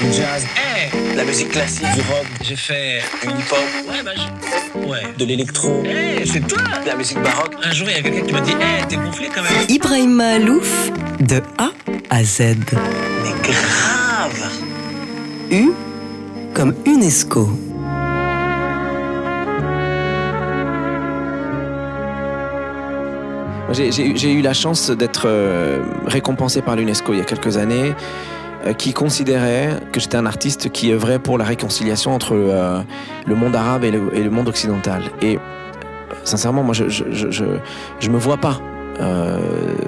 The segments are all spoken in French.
du jazz, La musique classique, du rock, j'ai fait du hip-hop, ouais bah je... ouais. De l'électro, Eh, c'est toi. De la musique baroque. Un jour il y a quelqu'un qui m'a dit Eh, t'es gonflé quand même. Ibrahim Malouf, de A à Z. Mais grave. U comme UNESCO. J'ai- eu la chance d'être euh, récompensé par l'UNESCO il y a quelques années, qui considérait que j'étais un artiste qui œuvrait pour la réconciliation entre euh, le monde arabe et le, monde occidental. Et euh, sincèrement, moi, je je, me vois pas euh,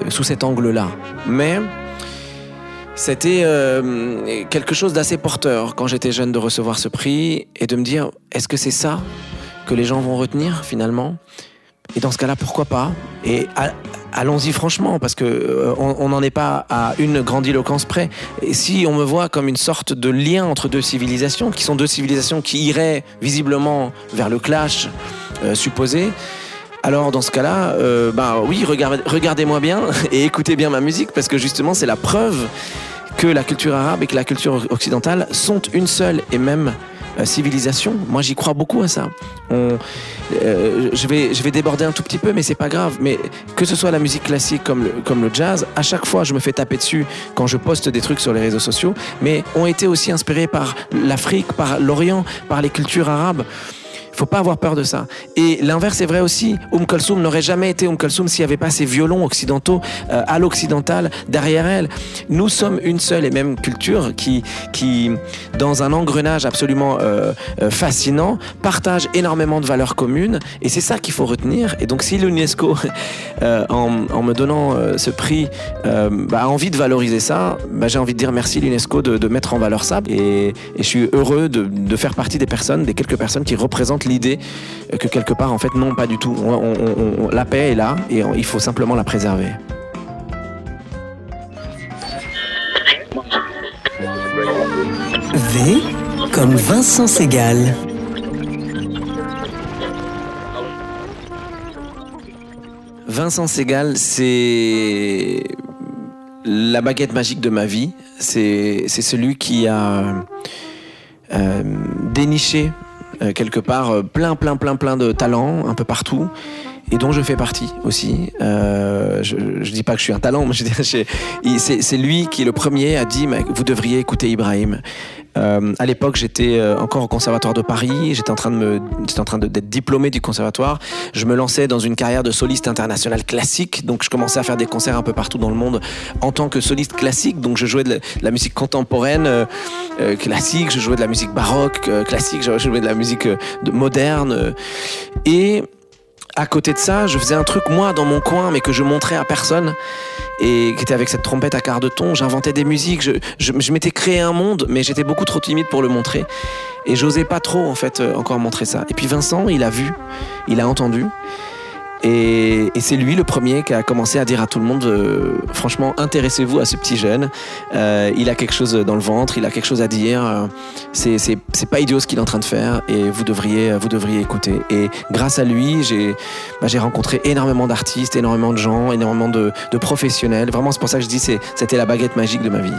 sous cet angle-là. Mais c'était euh, quelque chose d'assez porteur quand j'étais jeune de recevoir ce prix et de me dire est-ce que c'est ça que les gens vont retenir finalement? Et dans ce cas-là, pourquoi pas? Allons-y franchement, parce que euh, on n'en est pas à une grandiloquence près. Si on me voit comme une sorte de lien entre deux civilisations, qui sont deux civilisations qui iraient visiblement vers le clash euh, supposé, alors dans ce cas-là, euh, bah oui, regardez- regardez-moi bien et écoutez bien ma musique, parce que justement c'est la preuve que la culture arabe et que la culture occidentale sont une seule et même civilisation. Moi, j'y crois beaucoup à ça. On, euh, je, vais, je vais déborder un tout petit peu, mais c'est pas grave. Mais que ce soit la musique classique comme le, comme le jazz, à chaque fois, je me fais taper dessus quand je poste des trucs sur les réseaux sociaux, mais ont été aussi inspirés par l'Afrique, par l'Orient, par les cultures arabes. Faut pas avoir peur de ça. Et l'inverse est vrai aussi. Oum Kulthum n'aurait jamais été Oum Kulthum s'il n'y avait pas ces violons occidentaux euh, à l'occidental derrière elle. Nous sommes une seule et même culture qui, dans un engrenage absolument euh, euh, fascinant, partage énormément de valeurs communes. Et c'est ça qu'il faut retenir. Et donc, si l'UNESCO, en, me donnant ce prix, a envie de valoriser ça, bah, j'ai envie de dire merci l'UNESCO de, mettre en valeur ça. Et, et je suis heureux de, de faire partie des personnes, des quelques personnes qui représentent l'idée que quelque part, en fait, non, pas du tout. On- on- on- la paix est là et il faut simplement la préserver. V comme Vincent Segal. Vincent Segal, c'est la baguette magique de ma vie. C'est celui qui a euh, déniché quelque part euh, plein, plein, plein, plein de talents un peu partout. Et dont je fais partie aussi. Euh, je, je dis pas que je suis un talent, mais dire, c'est lui qui est le premier dit mais vous devriez écouter Ibrahim. Euh, à l'époque, j'étais euh, encore au conservatoire de Paris. J'étais en train de me, en train d'être diplômé du conservatoire. Je me lançais dans une carrière de soliste international classique. Donc, je commençais à faire des concerts un peu partout dans le monde en tant que soliste classique. Donc, je jouais de la, musique contemporaine euh, euh, classique. Je jouais de la musique baroque euh, classique. Je jouais de la musique de- moderne. et à côté de ça, je faisais un truc moi dans mon coin, mais que je montrais à personne, et qui était avec cette trompette à quart de ton. J'inventais des musiques, je, je, m'étais créé un monde, mais j'étais beaucoup trop timide pour le montrer, et j'osais pas trop en fait euh, encore montrer ça. Et puis Vincent, il a vu, il a entendu. Et, et c'est lui le premier qui a commencé à dire à tout le monde, euh, franchement, intéressez-vous à ce petit jeune. Euh, il a quelque chose dans le ventre, il a quelque chose à dire. c'est c'est c'est pas idiot ce qu'il est en train de faire et vous devriez vous devriez écouter. Et grâce à lui, j'ai bah, j'ai rencontré énormément d'artistes, énormément de gens, énormément de, de professionnels. Vraiment, c'est pour ça que je dis c'est c'était la baguette magique de ma vie.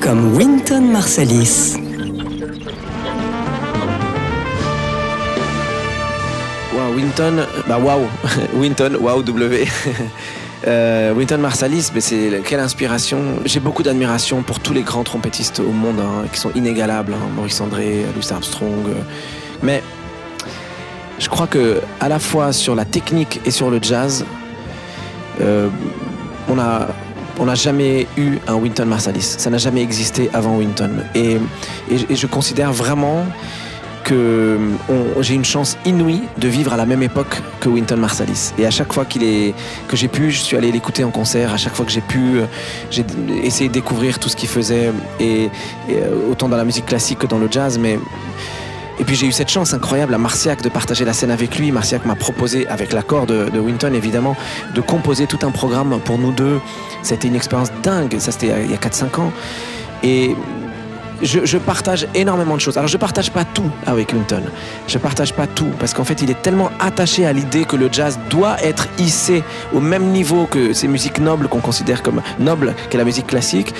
Comme Winton Marsalis. Wow, Winton, bah waouh, Winton, waouh W. Euh, Winton Marsalis, mais c'est quelle inspiration. J'ai beaucoup d'admiration pour tous les grands trompettistes au monde hein, qui sont inégalables. hein. Maurice André, Louis Armstrong. Mais je crois que à la fois sur la technique et sur le jazz, euh, on a on n'a jamais eu un Winton Marsalis. Ça n'a jamais existé avant Winton. Et, et, je considère vraiment que j'ai une chance inouïe de vivre à la même époque que Winton Marsalis. Et à chaque fois qu'il est, que j'ai pu, je suis allé l'écouter en concert. À chaque fois que j'ai pu, j'ai essayé de découvrir tout ce qu'il faisait, et, autant dans la musique classique que dans le jazz. Mais Et puis j'ai eu cette chance incroyable à Marciac de partager la scène avec lui. Marciac m'a proposé, avec l'accord de, Winton évidemment, de composer tout un programme pour nous deux. C'était une expérience dingue, ça c'était il y a 4-5 ans. Et je, partage énormément de choses. Alors je partage pas tout avec Winton. Je partage pas tout parce qu'en fait il est tellement attaché à l'idée que le jazz doit être hissé au même niveau que ces musiques nobles qu'on considère comme nobles qu'est la musique classique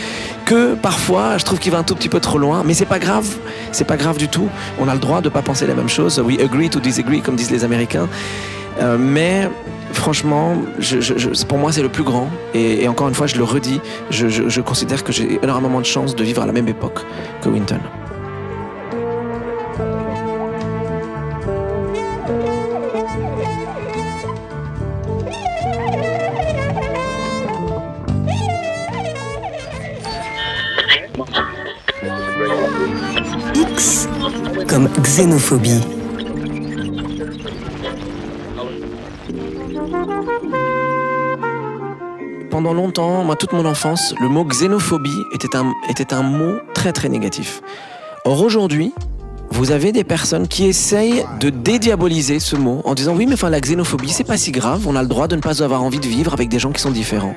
que parfois je trouve qu'il va un tout petit peu trop loin. Mais c'est pas grave. C'est pas grave du tout. On a le droit de pas penser la même chose. We agree to disagree comme disent les américains Euh, mais franchement pour moi c'est le plus grand et, et encore une fois je le redis je considère que j'ai énormément de chance de vivre à la même époque que Winton X comme xénophobie. Pendant longtemps, moi, toute mon enfance, le mot xénophobie était un, était un mot très très négatif. Or aujourd'hui, vous avez des personnes qui essayent de dédiaboliser ce mot en disant oui, mais enfin la xénophobie, c'est pas si grave, on a le droit de ne pas avoir envie de vivre avec des gens qui sont différents.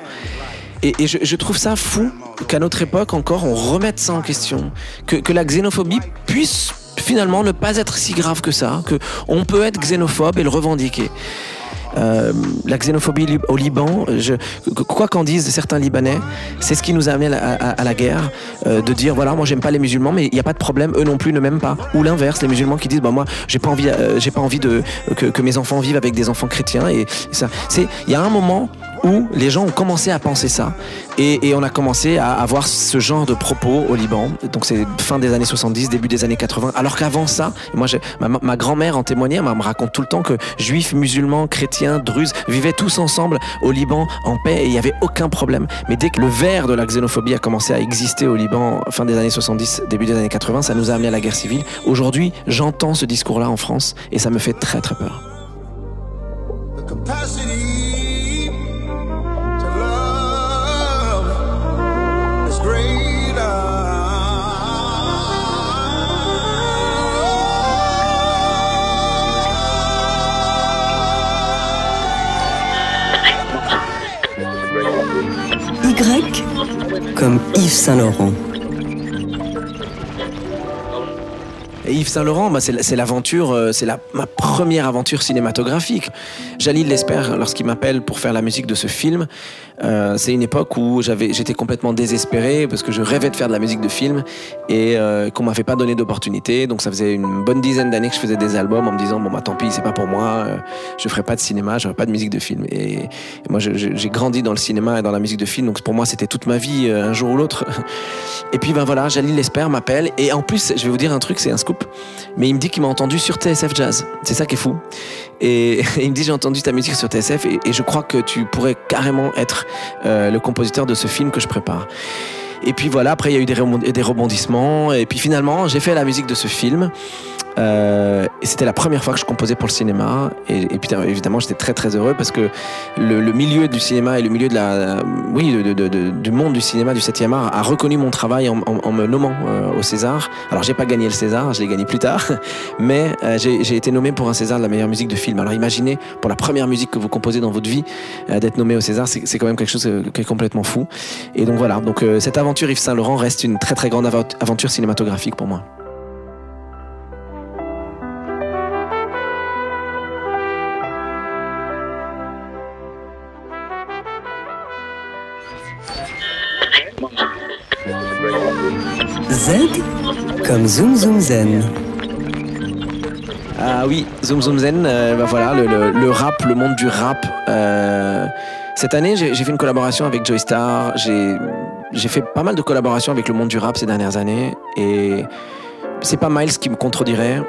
Et, je trouve ça fou qu'à notre époque encore, on remette ça en question, que, que la xénophobie puisse finalement ne pas être si grave que ça, que on peut être xénophobe et le revendiquer. Euh, la xénophobie au Liban, je, quoi qu'en disent certains Libanais, c'est ce qui nous a amené à, à- à la guerre, euh, de dire voilà, moi j'aime pas les musulmans, mais il n'y a pas de problème, eux non plus ne m'aiment pas. Ou l'inverse, les musulmans qui disent bah moi j'ai pas envie, euh, j'ai pas envie de que, que mes enfants vivent avec des enfants chrétiens et ça, c'est il y a un moment où les gens ont commencé à penser ça et, on a commencé à avoir ce genre de propos au Liban. Donc c'est fin des années 70, début des années 80. Alors qu'avant ça, moi ma grand-mère en témoignait, elle me raconte tout le temps que juifs, musulmans, chrétiens, druzes vivaient tous ensemble au Liban en paix et il n'y avait aucun problème. Mais dès que le verre de la xénophobie a commencé à exister au Liban fin des années 70, début des années 80, ça nous a amené à la guerre civile. Aujourd'hui, j'entends ce discours-là en France et ça me fait très très peur. Comme Yves Saint-Laurent. Yves Saint Laurent, bah, c'est la- c'est l'aventure, euh, c'est la, ma première aventure cinématographique. Jalil l'espère lorsqu'il m'appelle pour faire la musique de ce film. euh, c'est une époque où j'étais complètement désespéré parce que je rêvais de faire de la musique de film et euh, qu'on m'avait pas donné d'opportunité. Donc ça faisait une bonne dizaine d'années que je faisais des albums en me disant bon bah tant pis, c'est pas pour moi, euh, je ferai pas de cinéma, je ferai pas de musique de film. Et, moi j'ai grandi dans le cinéma et dans la musique de film, donc pour moi c'était toute ma vie euh, un jour ou l'autre. Et puis ben voilà, Jalil l'espère m'appelle et en plus je vais vous dire un truc, c'est un scoop, mais il me dit qu'il m'a entendu sur TSF Jazz. C'est ça qui est fou. Et, il me dit j'ai entendu ta musique sur TSF et, je crois que tu pourrais carrément être euh, le compositeur de ce film que je prépare. Et puis voilà, après il y a eu des rebondissements et puis finalement j'ai fait la musique de ce film. Euh, c'était la première fois que je composais pour le cinéma. Et, et évidemment j'étais très très heureux parce que le, le milieu du cinéma et le milieu de la oui de- de- de- du monde du cinéma du 7e art a reconnu mon travail en, en- en me nommant euh, au César. Alors j'ai pas gagné le César je l'ai gagné plus tard. Mais euh, j'ai été nommé pour un César de la meilleure musique de film. Alors imaginez pour la première musique que vous composez dans votre vie euh, d'être nommé au César c'est quand même quelque chose euh, qui est complètement fou. Et donc voilà. Donc euh, cette aventure Yves Saint Laurent reste une très très grande aventure cinématographique pour moi Z comme Zoom Zoom Zen. Ah oui, Zoom Zoom Zen, euh, bah voilà, le, rap, le monde du rap. euh, cette année, j'ai fait une collaboration avec Joy Star. J'ai fait pas mal de collaborations avec le monde du rap ces dernières années. Et c'est pas Miles qui me contredirait.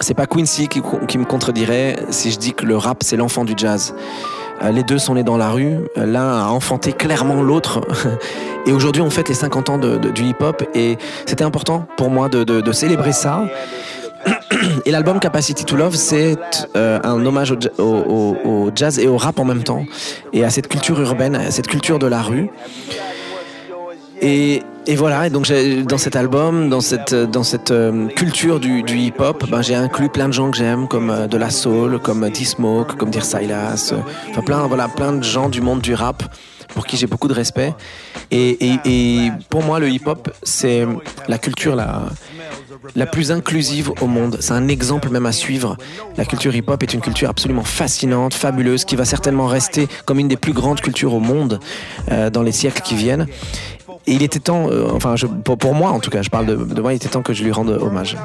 C'est pas Quincy qui, qui me contredirait si je dis que le rap, c'est l'enfant du jazz. Euh, les deux sont nés dans la rue. Euh, L'un a enfanté clairement l'autre. Et aujourd'hui, on fête les 50 ans du hip-hop. Et c'était important pour moi de- célébrer ça. Et l'album Capacity to Love, c'est euh, un hommage au- au jazz et au rap en même temps, et à cette culture urbaine, à cette culture de la rue. Et, et voilà, et donc dans cet album, dans cette, dans cette euh, culture du, du hip-hop, ben, j'ai inclus plein de gens que j'aime, comme euh, de la soul, comme D-Smoke, comme Dear Silas, euh, enfin plein, voilà, plein de gens du monde du rap pour qui j'ai beaucoup de respect. Et, et- et pour moi, le hip-hop, c'est la culture la, la plus inclusive au monde. C'est un exemple même à suivre. La culture hip-hop est une culture absolument fascinante, fabuleuse, qui va certainement rester comme une des plus grandes cultures au monde euh, dans les siècles qui viennent. Et il était temps, euh, enfin, pour, moi en tout cas, je parle de, moi, il était temps que je lui rende hommage.